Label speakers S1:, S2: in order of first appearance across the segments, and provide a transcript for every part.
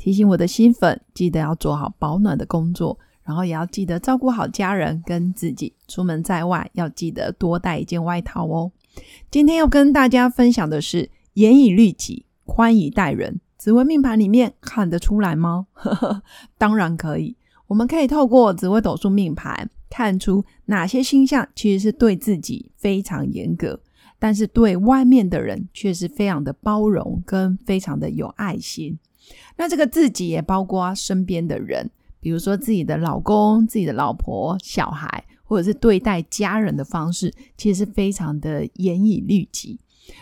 S1: 提醒我的新粉，记得要做好保暖的工作，然后也要记得照顾好家人跟自己。出门在外要记得多带一件外套哦。今天要跟大家分享的是严以律己，宽以待人。紫微命盘里面看得出来吗？当然可以。我们可以透过紫微斗数命盘看出哪些星象其实是对自己非常严格，但是对外面的人却是非常的包容跟非常的有爱心。那这个自己也包括身边的人，比如说自己的老公、自己的老婆、小孩，或者是对待家人的方式，其实是非常的严以律己。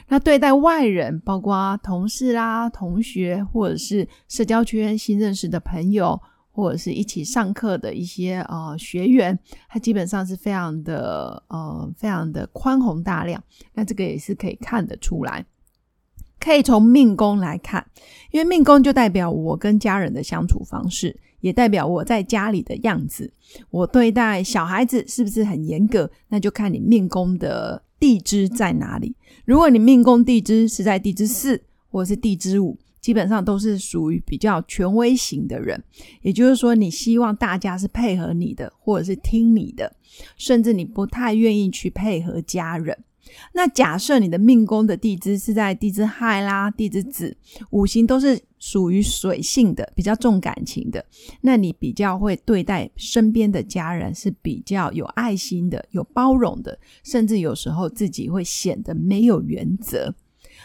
S1: 那对待外人，包括同事啦、同学，或者是社交圈新认识的朋友，或者是一起上课的一些呃学员，他基本上是非常的呃非常的宽宏大量。那这个也是可以看得出来。可以从命宫来看，因为命宫就代表我跟家人的相处方式，也代表我在家里的样子。我对待小孩子是不是很严格？那就看你命宫的地支在哪里。如果你命宫地支是在地支四或者是地支五，基本上都是属于比较权威型的人。也就是说，你希望大家是配合你的，或者是听你的，甚至你不太愿意去配合家人。那假设你的命宫的地支是在地支亥啦、地支子，五行都是属于水性的，比较重感情的，那你比较会对待身边的家人是比较有爱心的、有包容的，甚至有时候自己会显得没有原则。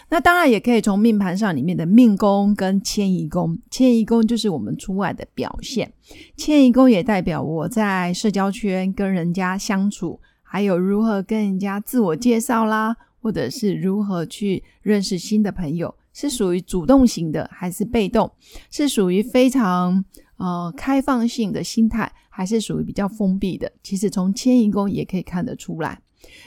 S1: 那当然也可以从命盘上里面的命宫跟迁移宫，迁移宫就是我们出外的表现，迁移宫也代表我在社交圈跟人家相处。还有如何跟人家自我介绍啦，或者是如何去认识新的朋友，是属于主动型的还是被动？是属于非常呃开放性的心态，还是属于比较封闭的？其实从迁移宫也可以看得出来。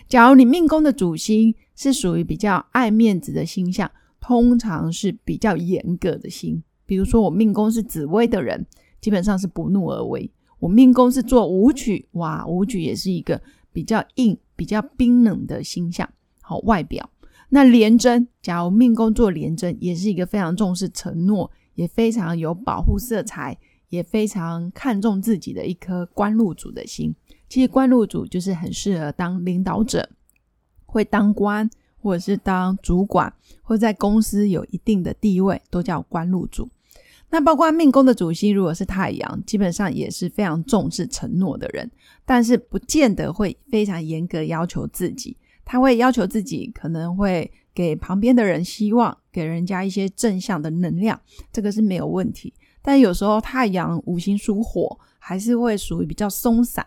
S1: 假如你命宫的主星是属于比较爱面子的星象，通常是比较严格的星。比如说我命宫是紫薇的人，基本上是不怒而威。我命宫是做武曲，哇，武曲也是一个。比较硬、比较冰冷的形象，好外表。那廉贞，假如命宫做廉贞，也是一个非常重视承诺，也非常有保护色彩，也非常看重自己的一颗官禄主的心。其实官禄主就是很适合当领导者，会当官，或者是当主管，或在公司有一定的地位，都叫官禄主。那包括命宫的主星，如果是太阳，基本上也是非常重视承诺的人，但是不见得会非常严格要求自己。他会要求自己，可能会给旁边的人希望，给人家一些正向的能量，这个是没有问题。但有时候太阳五行属火，还是会属于比较松散，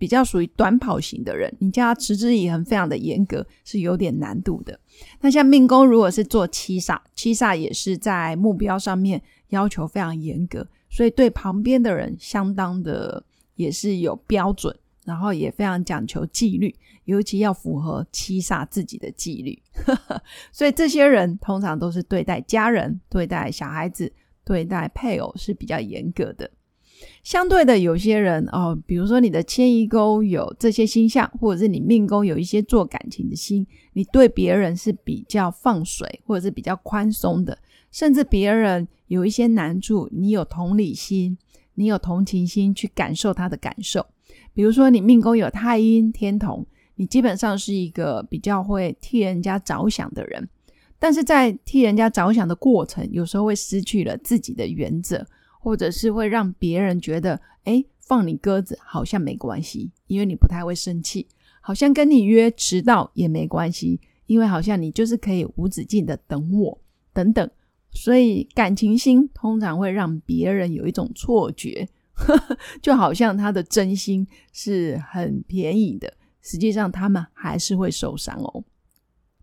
S1: 比较属于短跑型的人。你叫他持之以恒，非常的严格，是有点难度的。那像命宫如果是做七煞，七煞也是在目标上面。要求非常严格，所以对旁边的人相当的也是有标准，然后也非常讲求纪律，尤其要符合七煞自己的纪律。所以这些人通常都是对待家人、对待小孩子、对待配偶是比较严格的。相对的，有些人哦，比如说你的迁移宫有这些星象，或者是你命宫有一些做感情的心，你对别人是比较放水，或者是比较宽松的。甚至别人有一些难处，你有同理心，你有同情心去感受他的感受。比如说，你命宫有太阴天同，你基本上是一个比较会替人家着想的人，但是在替人家着想的过程，有时候会失去了自己的原则，或者是会让别人觉得，哎，放你鸽子好像没关系，因为你不太会生气，好像跟你约迟到也没关系，因为好像你就是可以无止境的等我，等等。所以感情心通常会让别人有一种错觉，就好像他的真心是很便宜的，实际上他们还是会受伤哦。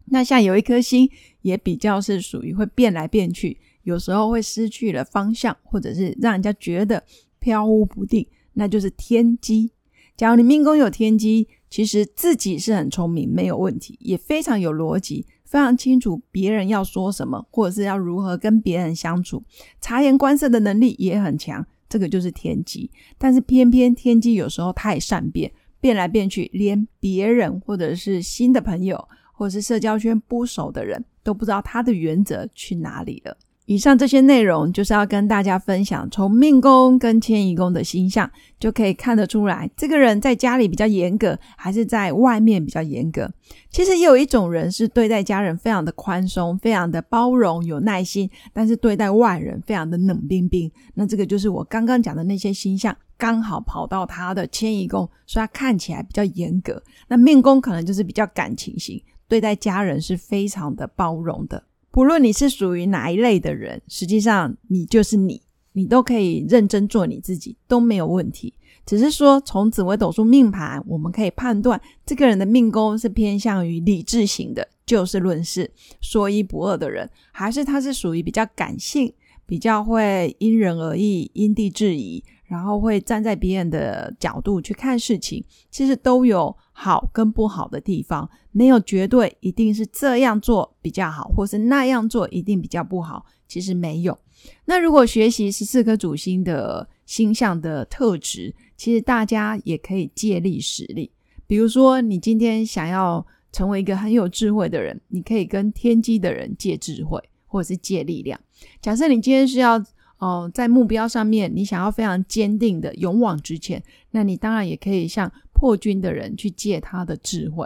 S1: 那像有一颗心也比较是属于会变来变去，有时候会失去了方向，或者是让人家觉得飘忽不定。那就是天机。假如你命宫有天机，其实自己是很聪明，没有问题，也非常有逻辑，非常清楚别人要说什么，或者是要如何跟别人相处，察言观色的能力也很强。这个就是天机。但是偏偏天机有时候太善变，变来变去，连别人或者是新的朋友，或者是社交圈不熟的人都不知道他的原则去哪里了。以上这些内容就是要跟大家分享，从命宫跟迁移宫的星象就可以看得出来，这个人在家里比较严格，还是在外面比较严格。其实也有一种人是对待家人非常的宽松，非常的包容，有耐心，但是对待外人非常的冷冰冰。那这个就是我刚刚讲的那些星象，刚好跑到他的迁移宫，所以他看起来比较严格。那命宫可能就是比较感情型，对待家人是非常的包容的。不论你是属于哪一类的人，实际上你就是你，你都可以认真做你自己，都没有问题。只是说从紫微斗数命盘，我们可以判断这个人的命宫是偏向于理智型的，就事论事、说一不二的人，还是他是属于比较感性、比较会因人而异、因地制宜。然后会站在别人的角度去看事情，其实都有好跟不好的地方，没有绝对一定是这样做比较好，或是那样做一定比较不好，其实没有。那如果学习十四颗主星的星象的特质，其实大家也可以借力使力。比如说，你今天想要成为一个很有智慧的人，你可以跟天机的人借智慧，或者是借力量。假设你今天是要。哦，在目标上面，你想要非常坚定的勇往直前，那你当然也可以向破军的人去借他的智慧。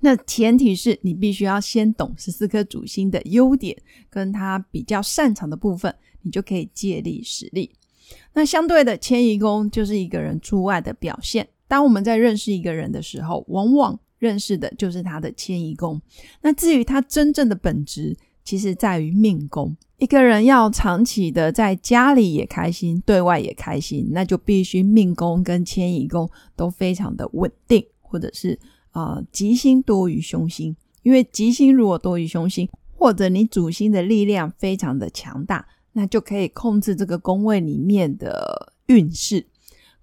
S1: 那前提是你必须要先懂十四颗主星的优点，跟他比较擅长的部分，你就可以借力使力。那相对的，迁移宫就是一个人出外的表现。当我们在认识一个人的时候，往往认识的就是他的迁移宫。那至于他真正的本质，其实在于命宫。一个人要长期的在家里也开心，对外也开心，那就必须命宫跟迁移宫都非常的稳定，或者是啊吉星多于凶星。因为吉星如果多于凶星，或者你主星的力量非常的强大，那就可以控制这个宫位里面的运势。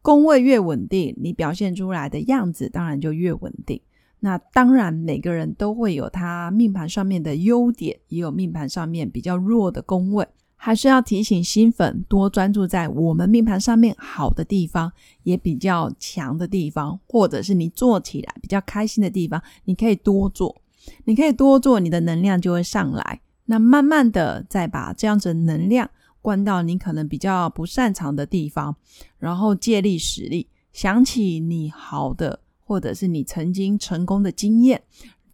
S1: 宫位越稳定，你表现出来的样子当然就越稳定。那当然，每个人都会有他命盘上面的优点，也有命盘上面比较弱的宫位，还是要提醒新粉多专注在我们命盘上面好的地方，也比较强的地方，或者是你做起来比较开心的地方，你可以多做，你可以多做，你的能量就会上来。那慢慢的再把这样子能量灌到你可能比较不擅长的地方，然后借力使力，想起你好的。或者是你曾经成功的经验，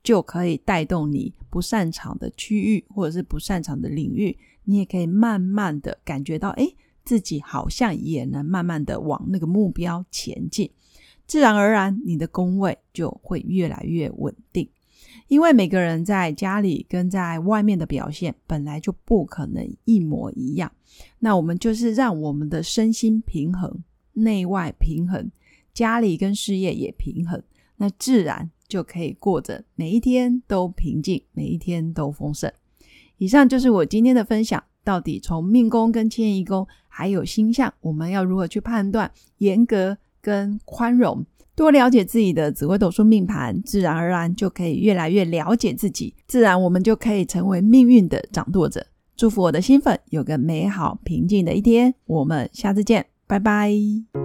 S1: 就可以带动你不擅长的区域，或者是不擅长的领域，你也可以慢慢的感觉到，哎，自己好像也能慢慢的往那个目标前进，自然而然，你的工位就会越来越稳定。因为每个人在家里跟在外面的表现本来就不可能一模一样，那我们就是让我们的身心平衡，内外平衡。家里跟事业也平衡，那自然就可以过着每一天都平静，每一天都丰盛。以上就是我今天的分享。到底从命宫跟迁移宫还有星象，我们要如何去判断严格跟宽容？多了解自己的紫微斗数命盘，自然而然就可以越来越了解自己，自然我们就可以成为命运的掌舵者。祝福我的新粉有个美好平静的一天，我们下次见，拜拜。